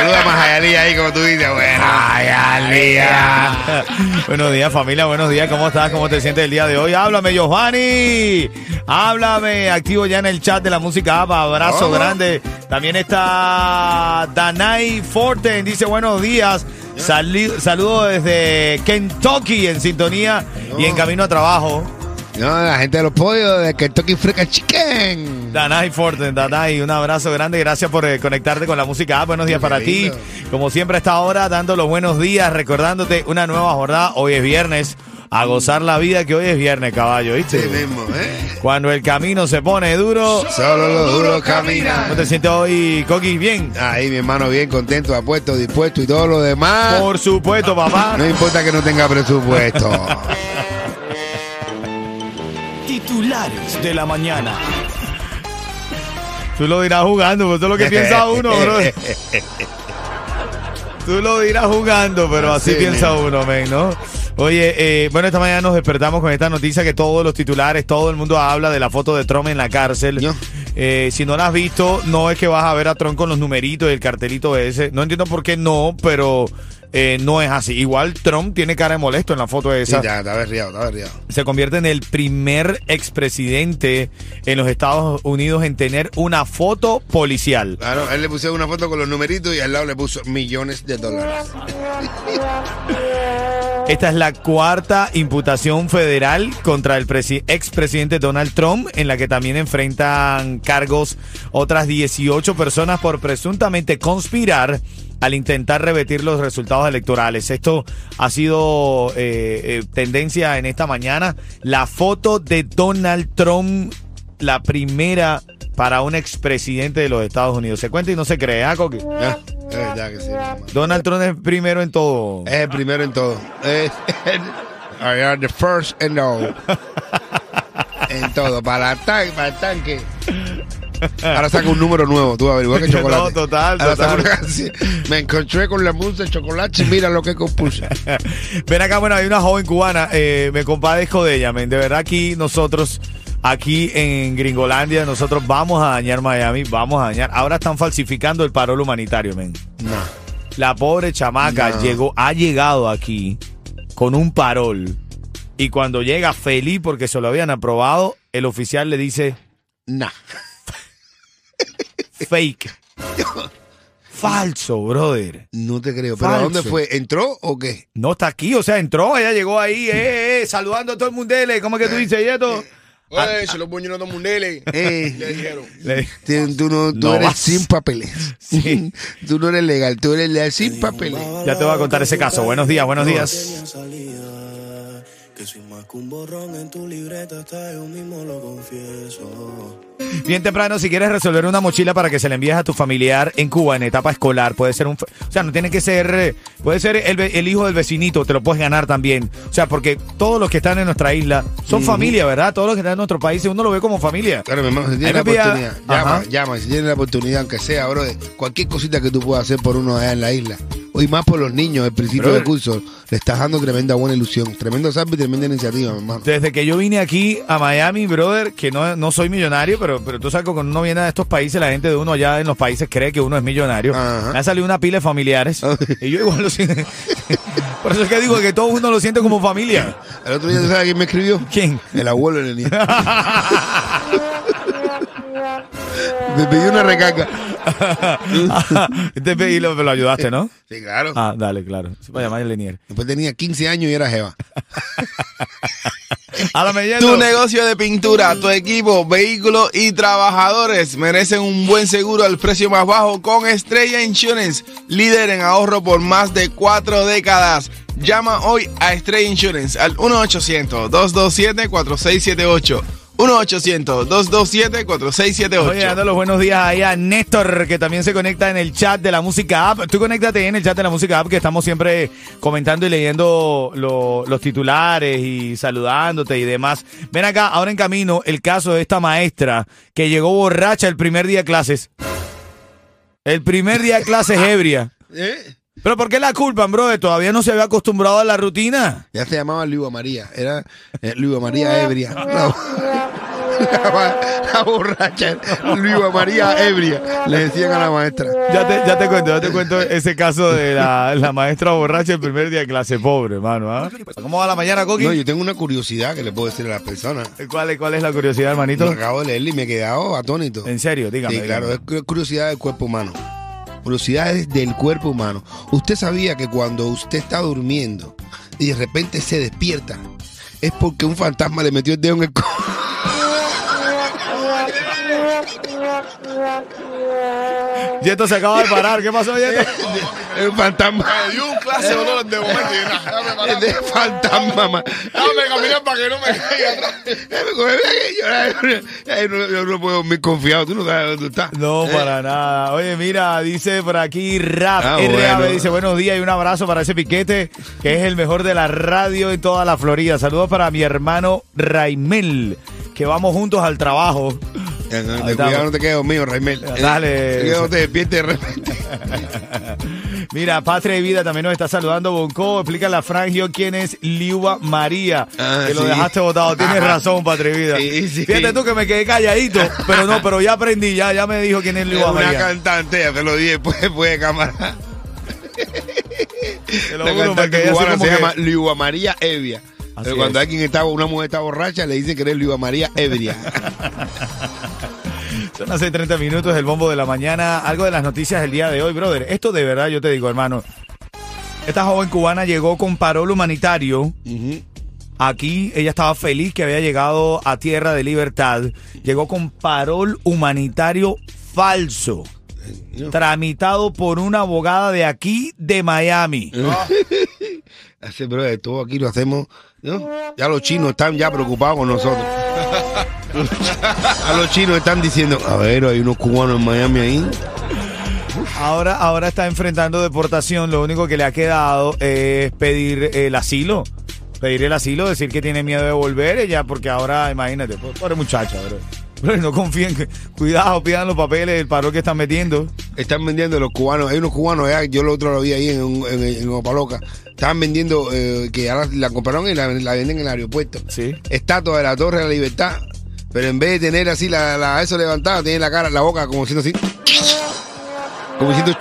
Saluda a Yalía ahí como tú dices, bueno. Yalía. buenos días, familia. Buenos días. ¿Cómo estás? ¿Cómo te sientes el día de hoy? Háblame, Giovanni. Háblame. Activo ya en el chat de la música. Abrazo Oh. grande. También está Danai Forten. Dice buenos días. Sali- Saludo desde Kentucky en sintonía y en camino a trabajo. No, la gente de los pollos de Kentucky Fried Chicken. Danai Forten, Danai, un abrazo grande, gracias por eh, conectarte con la música. Ah, buenos días Qué para ti. Como siempre a esta hora, dando los buenos días, recordándote una nueva jornada. Hoy es viernes, a gozar la vida que hoy es viernes, caballo, ¿viste? Sí mismo, ¿eh? Cuando el camino se pone duro, Solo los duros ¿cómo caminan. te sientes hoy, Coqui? Bien. Ahí, mi hermano, bien contento, apuesto, dispuesto y todo lo demás. Por supuesto, papá. No importa que no tenga presupuesto. Titulares de la mañana. Tú lo dirás jugando, pues eso es lo que piensa uno, bro. Tú lo dirás jugando, pero así Sí, piensa uno, men, ¿no? Oye, eh, bueno, esta mañana nos despertamos con esta noticia que todos los titulares, todo el mundo habla de la foto de Trump en la cárcel. Eh, si no la has visto, no es que vas a ver a Trump con los numeritos y el cartelito ese. No entiendo por qué no, pero eh, no es así. Igual Trump tiene cara de molesto en la foto Sí, esa ya, está berriado, está berriado. se convierte en el primer expresidente en los Estados Unidos en tener una foto policial. Claro, él le pusieron una foto con los numeritos y al lado le puso millones de dólares. Esta es la cuarta imputación federal contra el presi- expresidente Donald Trump, en la que también enfrentan cargos otras 18 personas por presuntamente conspirar al intentar revertir los resultados electorales. Esto ha sido eh, eh, tendencia en esta mañana. La foto de Donald Trump, la primera para un expresidente de los Estados Unidos. Se cuenta y no se cree, ¿ah, Coqui? Ya, es verdad que sí. Donald Trump es primero en todo. Es el primero en todo. I am the first and all. en todo. Para el, tan- para el tanque. Ahora saca un número nuevo, tú a ver, igual que chocolate. No, total, Ahora total. saca una canción. Me encontré con la música de chocolate y mira lo que compuse. Ven acá, bueno, hay una joven cubana, eh, me compadezco de ella, men. De verdad aquí nosotros, aquí en Gringolandia, nosotros vamos a dañar Miami, vamos a dañar. Ahora están falsificando el parol humanitario, men. No. La pobre chamaca No. llegó, ha llegado aquí con un parol. Y cuando llega feliz porque se lo habían aprobado, el oficial le dice No. Fake. Falso, brother. No te creo. ¿Pero a Falso. dónde fue? ¿Entró o qué? No está aquí, o sea, entró, ella llegó ahí, eh, eh, saludando a todo el mundo. ¿Cómo es que tú dices, Yeto? Oye, se los buenos no mundeles. Eh, le dijeron. Le- Tú, tú no, tú No eres vas. sin papeles. Sí. tú no eres legal, tú eres legal sin papeles. Ya te voy a contar ese caso. Buenos días, buenos días. Que un borrón en tu libreta, hasta yo mismo lo confieso. Bien temprano, si quieres resolver una mochila para que se la envíes a tu familiar en Cuba en etapa escolar, puede ser un... O sea, no tiene que ser... Puede ser el, hijo del vecinito, te lo puedes ganar también. O sea, porque todos los que están en nuestra isla son familia, ¿verdad? Todos los que están en nuestro país, uno lo ve como familia. Claro, mi hermano, si tienes me la oportunidad, llama, Ajá. llama, si tienes la oportunidad, aunque sea, bro, cualquier cosita que tú puedas hacer por uno allá en la isla. Hoy más por los niños, el principio del curso, le estás dando tremenda buena ilusión, tremendo salvo y tremenda iniciativa, mi hermano. Desde que yo vine aquí a Miami, brother, que no, no soy millonario, pero, pero tú sabes que cuando uno viene a estos países, la gente de uno allá en los países cree que uno es millonario. Ajá. Me ha salido una pila de familiares. Ah. y yo igual lo siento. Por eso es que digo que todo uno lo siente como familia. El otro día, ¿tú sabes quién me escribió? ¿Quién? El abuelo de Me pidió una recarga. Te pedí, lo, lo ayudaste, ¿no? Sí, claro. Ah, dale, claro. Se puede llamar el Lenier. Después tenía 15 años y era jeva. Háblame yendo. Tu negocio de pintura, tu equipo, vehículos y trabajadores merecen un buen seguro al precio más bajo con Estrella Insurance, líder en ahorro por más de cuatro décadas. Llama hoy a Estrella Insurance al 1-800-227-4678. 1-800-227-4678. Oye, dando los buenos días ahí a Néstor, que también se conecta en el chat de la música app. Tú conéctate en el chat de la música app, que estamos siempre comentando y leyendo lo- los titulares y saludándote y demás. Ven acá, ahora en camino, el caso de esta maestra que llegó borracha el primer día de clases. El primer día de clases ebria. ¿Eh? ¿Pero por qué la culpan, bro? Todavía no se había acostumbrado a la rutina. Ya se llamaba Luiva María. Era eh, Luiva María Ebria. La, la- la borracha. Luiva María Ebria. Le decían a la maestra. Ya te, ya te cuento, ya te cuento ese caso de la, la maestra borracha el primer día de clase, pobre, hermano. ¿ah? ¿Cómo va la mañana, Coqui? No, yo tengo una curiosidad que le puedo decir a las personas. ¿Cuál, es- ¿Cuál es la curiosidad, hermanito? Lo acabo de leer y me he quedado atónito. En serio, dígame. Sí, claro, dígame. es cu- curiosidad del cuerpo humano. Curiosidades del cuerpo humano. Usted sabía que cuando usted está durmiendo y de repente se despierta, es porque un fantasma le metió el dedo en el. Yeto se acaba de parar. ¿Qué pasó, Yeto? Es un fantasma. Me dio un clase de dolor de momento y de fantasma, ma. Déjame caminar para que no me caiga atrás. Yo, no- yo no puedo dormir confiado. Tú no sabes dónde estás. No, Eh, para nada. Oye, mira, dice por aquí Rap, Ah, RAB, bueno. dice buenos días y un abrazo para ese piquete, que es el mejor de la radio en toda la Florida. Saludos para mi hermano Raimel, que vamos juntos al trabajo. De estamos. cuidado, no te quedes dormido, Raimel. Dale. No te despiertes de repente. Mira, Patria y Vida también nos está saludando. Bonco, explícale a Frangio quién es Liuba María. Ah, que lo dejaste votado. Tienes razón, Patria y Vida. Sí, sí. Fíjate tú que me quedé calladito. Pero no, pero ya aprendí, ya, ya me dijo quién es Liuba una María. cantante, ya te lo dije después, después de cámara. Te La cantante cubana se que- llama Liuba María Evia. Así Pero cuando es. alguien está, una mujer está borracha, le dicen que eres Liuba María Ebria. Son las 6:30 minutos del bombo de la mañana. Algo de las noticias del día de hoy, brother. Esto de verdad, yo te digo, hermano. Esta joven cubana llegó con parol humanitario. Aquí ella estaba feliz que había llegado a tierra de libertad. Llegó con parol humanitario falso. Tramitado por una abogada de aquí, de Miami. Ese brother, todo aquí lo hacemos. ¿no? Ya los chinos están ya preocupados con nosotros. A los chinos están diciendo, a ver, hay unos cubanos en Miami ahí. Ahora, ahora está enfrentando deportación. Lo único que le ha quedado es pedir el asilo. Pedir el asilo, decir que tiene miedo de volver ella, porque ahora, imagínate, po- pobre muchacha, bro. Bro, no confíen. Cuidado, pidan los papeles del paro que están metiendo. Están vendiendo los cubanos. Hay unos cubanos allá, yo el otro lo vi ahí en, en, en Opaloca. Estaban vendiendo, eh, que ahora la compraron y la, la venden en el aeropuerto. Sí. Estatua de la Torre de la Libertad. Pero en vez de tener así la, la- eso levantado, tiene la cara, la boca como diciendo así. Como diciendo.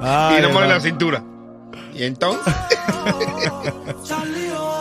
Ay, y no mueve la cintura. Y entonces.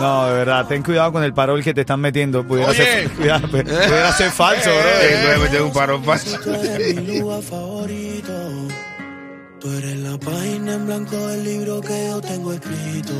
No, de verdad, ten cuidado con el parol que te están metiendo. Pudiera, Oye. ser, cuidado, pe- pudiera ser falso, eh, bro. puede meter un paro falso. Tú eres mi lugar favorito. Tú eres la página en blanco del libro que yo tengo escrito.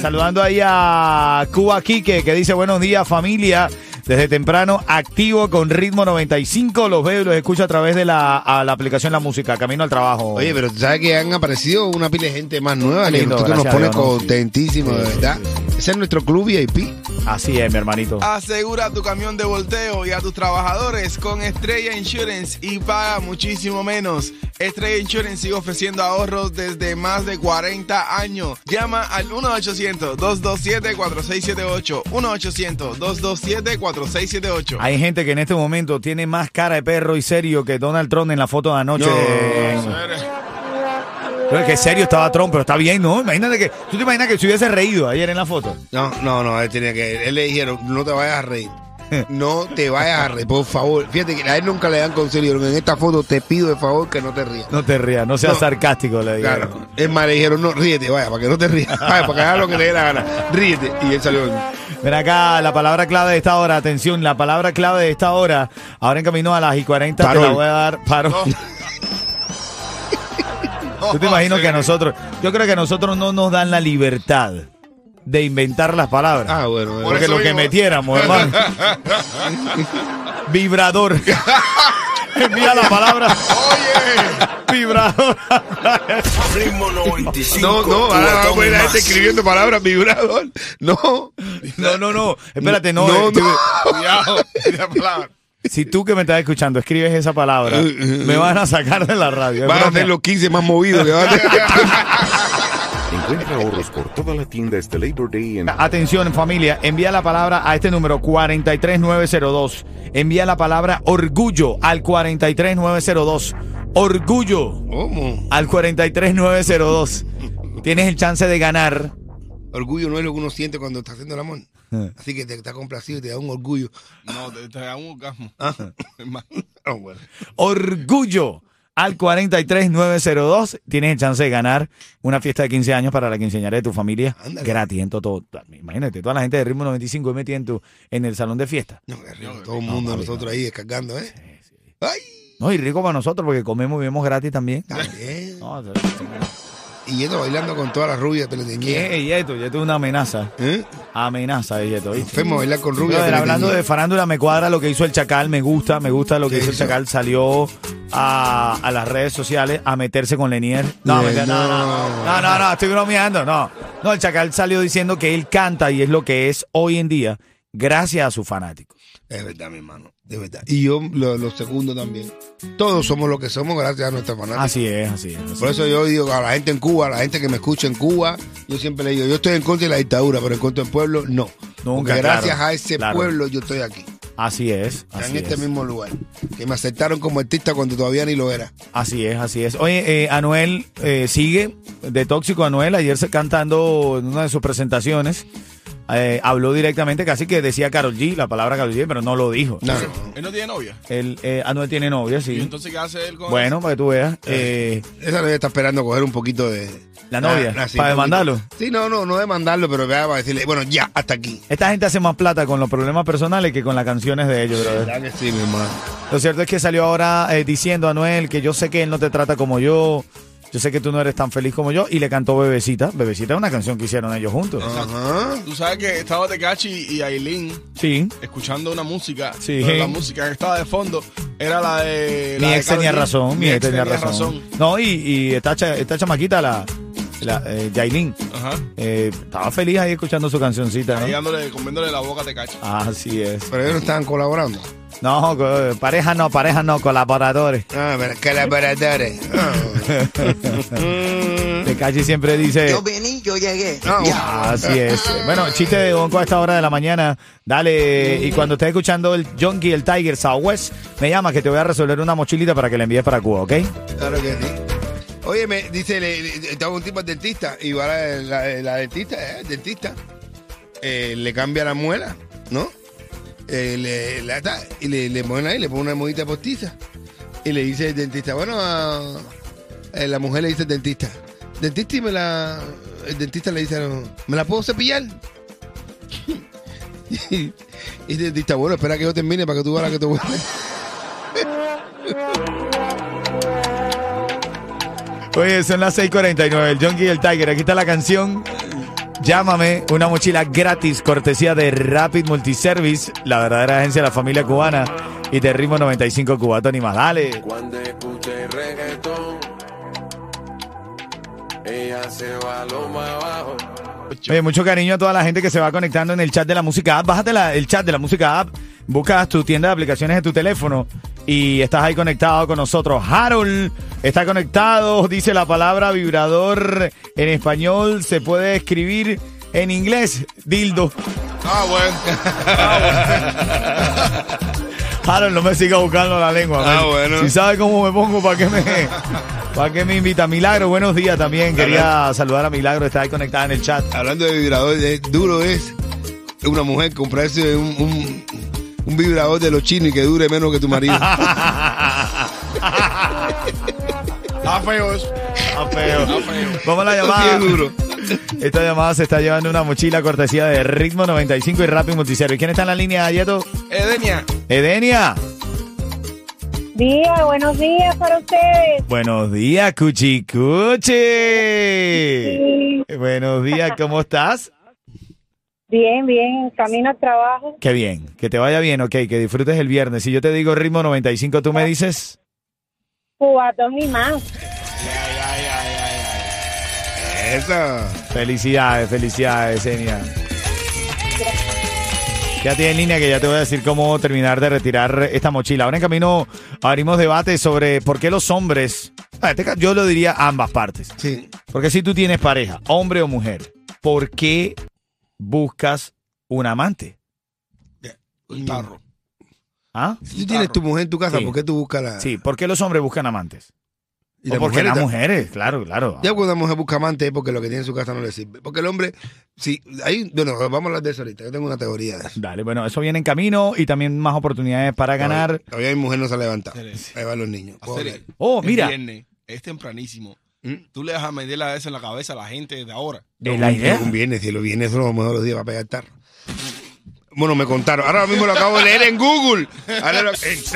Saludando ahí a Cuba Quique, que dice buenos días familia. Desde temprano, activo con ritmo 95. Los veo y los escucho a través de la, a la aplicación La Música, camino al trabajo. Oye, pero tú sabes que han aparecido una pila de gente más nueva que lindo, nos pone contentísimos, de Sí, verdad. Ese es nuestro club VIP. Así es, mi hermanito. Asegura tu camión de volteo y a tus trabajadores con Estrella Insurance y paga muchísimo menos. Estrella Insurance sigue ofreciendo ahorros desde más de 40 años. Llama al 1-800-227-4678. 1-800-227-4678. Hay gente que en este momento tiene más cara de perro y serio que Donald Trump en la foto de anoche. Pero que serio estaba Trump, pero está bien, ¿no? Imagínate que. ¿Tú te imaginas que se hubiese reído ayer en la foto? No, no, no, él tenía que. Él le dijeron, no te vayas a reír. No te vayas a reír, por favor. Fíjate que a él nunca le dan consejo. En esta foto te pido de favor que no te rías. No te rías, no seas No. sarcástico, le dijeron. Claro. Es más, le dijeron, no, ríete, vaya, para que no te rías. Vaya, para que hagas lo que le dé la gana. Ríete. Y él salió. Ven acá, la palabra clave de esta hora, atención, la palabra clave de esta hora, ahora en camino a las y 40 te Parol. la voy a dar paro. ¿Tú te imaginas que a nosotros, yo creo que a nosotros no nos dan la libertad de inventar las palabras? Ah, bueno, bueno. Porque lo que metiéramos, hermano. Vibrador. Envía la palabra. Oye, Vibrador. Ritmo 95. No, no, ahora va a poner la y gente escribiendo palabras vibrador. No. No, no, no. Espérate, no. No, eh, no. cuidado. la palabra. Si tú que me estás escuchando escribes esa palabra, me van a sacar de la radio. Van a ser los 15 más movidos que van a tener. Encuentra ahorros por toda la tienda este Labor Day en Atención familia, envía la palabra a este número 43902. Envía la palabra orgullo al 43902. Orgullo ¿Cómo? al 43902. Tienes el chance de ganar. Orgullo no es lo que uno siente cuando está haciendo el amor. Así que te está complacido y te da un orgullo. No, te, te da un orgasmo. Ah. Bueno. Orgullo al 43902. Tienes el chance de ganar una fiesta de 15 años para la quinceañera de tu familia. Ándale. Gratis en todo. Imagínate, toda la gente de Ritmo 95 metida en, tu, en el salón de fiesta. No, qué rico. Todo el mundo, nosotros ahí descargando, ¿eh? ¡Ay! No, y rico para nosotros porque comemos y bebemos gratis también. También. No, Y esto bailando con todas las rubias teleteñidas. ¿Qué, Yeto? Yeto es una amenaza. ¿Eh? Amenaza, Yeto. ¿viste? Enfermo bailar con rubias hablando de farándula, me cuadra lo que hizo el Chacal, me gusta, me gusta lo que ¿Qué hizo el? Chacal. Salió a, a las redes sociales a meterse con Lenier. No, no, no. no, no, no, estoy bromeando, no. No, el Chacal salió diciendo que él canta y es lo que es hoy en día gracias a sus fanáticos. Es verdad, mi hermano. De verdad. Y yo lo, lo segundo también. Todos somos lo que somos gracias a nuestra fanática. Así es, así es. así Por es. eso yo digo a la gente en Cuba, a la gente que me escucha en Cuba, yo siempre le digo, yo estoy en contra de la dictadura, pero en contra del pueblo, no. Nunca, Porque gracias claro, a ese claro. pueblo yo estoy aquí, Así es, en así este es. mismo lugar. Que me aceptaron como artista cuando todavía ni lo era. Así es, así es. Oye, eh, Anuel eh, sigue de tóxico Anuel. Ayer se cantando en una de sus presentaciones. Eh, habló directamente, casi que decía Carol G, la palabra Carol G, pero no lo dijo. No, no. Él no tiene novia. Él, eh, Anuel tiene novia, ¿Y sí. entonces qué hace él con Bueno, para que tú veas. eh, Esa debe estar esperando coger un poquito de. La novia, Ah, sí, ¿para demandarlo? Sí, no, no, no demandarlo, pero vea, para decirle, bueno, ya, hasta aquí. esta gente hace más plata con los problemas personales que con las canciones de ellos, brother. ¿Verdad que sí, mi hermano? Lo cierto es que salió ahora eh, diciendo a Anuel que yo sé que él no te trata como yo. Yo sé que tú no eres tan feliz como yo. Y le cantó Bebecita. Bebecita es una canción que hicieron ellos juntos. Ajá. Tú sabes que estaba Tecachi y Aileen Sí. escuchando una música. Sí. pero la música que estaba de fondo era la de. la Mi de ex Karol tenía G. razón, mi ex tenía razón. No, y, y esta, cha- esta chamaquita, la, la eh, Yailin, Ajá. eh, estaba feliz ahí escuchando su cancioncita, Ahí ¿no? dándole, comiéndole la boca a Tecachi. Así es. Pero ellos no estaban colaborando. No, co- pareja no, pareja no, colaboradores. Ah, pero colaboradores. Ah. Tecachi siempre dice... Yo vení, yo llegué. Ah, Ya. Así es. Bueno, chiste de Gonco a esta hora de la mañana. Dale. Y cuando estés escuchando el Junkie, el Tiger, Southwest, me llama que te voy a resolver una mochilita para que la envíes para Cuba, ¿ok? Claro que sí. Oye, me dice, le, le- estaba un tipo al dentista y va la, la- la dentista, eh, el dentista, eh, le cambia la muela, ¿no? Eh, le, la- y le, le ponen ahí, le pone una modita postiza. Y le dice el dentista, bueno, a- eh, la mujer le dice al dentista, dentista y me la... El dentista le dice, ¿me la puedo cepillar? y, y el dentista, bueno, espera que yo termine para que tú veas la que te voy a Oye, son las 6:49. El Junkie y el Tiger. Aquí está la canción. Llámame, una mochila gratis, cortesía de Rapid Multiservice, la verdadera agencia de la familia cubana y de Ritmo 95 Cubato ni más. Dale. Cuando escuche reggaetón, ella se va a lo más abajo. Oye, mucho cariño a toda la gente que se va conectando en el chat de la música app. Bájate la- el chat de la música app, buscas tu tienda de aplicaciones de tu teléfono y estás ahí conectado con nosotros. Harold está conectado, dice la palabra vibrador en español, se puede escribir en inglés, dildo. Ah, bueno. Harold, no me siga buscando la lengua. Ah, bueno. Si sabe cómo me pongo, ¿para qué me, para qué me invita? Milagro, buenos días también. Quería saludar a Milagro, está ahí conectada en el chat. Hablando de vibrador, duro es una mujer comprarse un, un- un vibrador de los chinos y que dure menos que tu marido. Está feo. Está feo. Vamos a la llamada. Esta llamada se está llevando una mochila cortesía de Ritmo 95 y Rapid Multiservice. ¿Quién está en la línea, Yeto? Edenia. Edenia. Día, buenos días para ustedes. Buenos días, Cuchi Cuchi. Sí. Buenos días, ¿cómo estás? Bien, bien, camino al trabajo. Qué bien, que te vaya bien, ok, que disfrutes el viernes. Si yo te digo Ritmo 95, tú me dices... Cubatón y más. Eso. Felicidades, felicidades, Enia. Quédate en línea que ya te voy a decir cómo terminar de retirar esta mochila. Ahora en camino abrimos debate sobre por qué los hombres, Ah, este yo lo diría ambas partes. Sí. Porque si tú tienes pareja, hombre o mujer, ¿por qué buscas un amante? Un tarro. ¿Ah? Si tú tienes tu mujer en tu casa, Sí. ¿por qué tú buscas la.? Sí, ¿por qué los hombres buscan amantes? Y o la porque las mujeres, claro, claro. Ya cuando una mujer busca amante es porque lo que tiene en su casa no le sirve. Porque el hombre, sí, ahí, bueno, vamos a hablar de eso ahorita. Yo tengo una teoría de eso. Dale, bueno, eso viene en camino y también más oportunidades para ganar. Todavía mi mujer no se ha levantado. Ahí van los niños. Oh, mira, viernes, es tempranísimo. ¿Mm? Tú le vas a meter la eso en la cabeza a la gente de ahora. es la idea. Un viernes, si los viernes son los mejores días para pegar tarro. Bueno, me contaron. Ahora mismo lo acabo de leer en Google. Ahora lo- en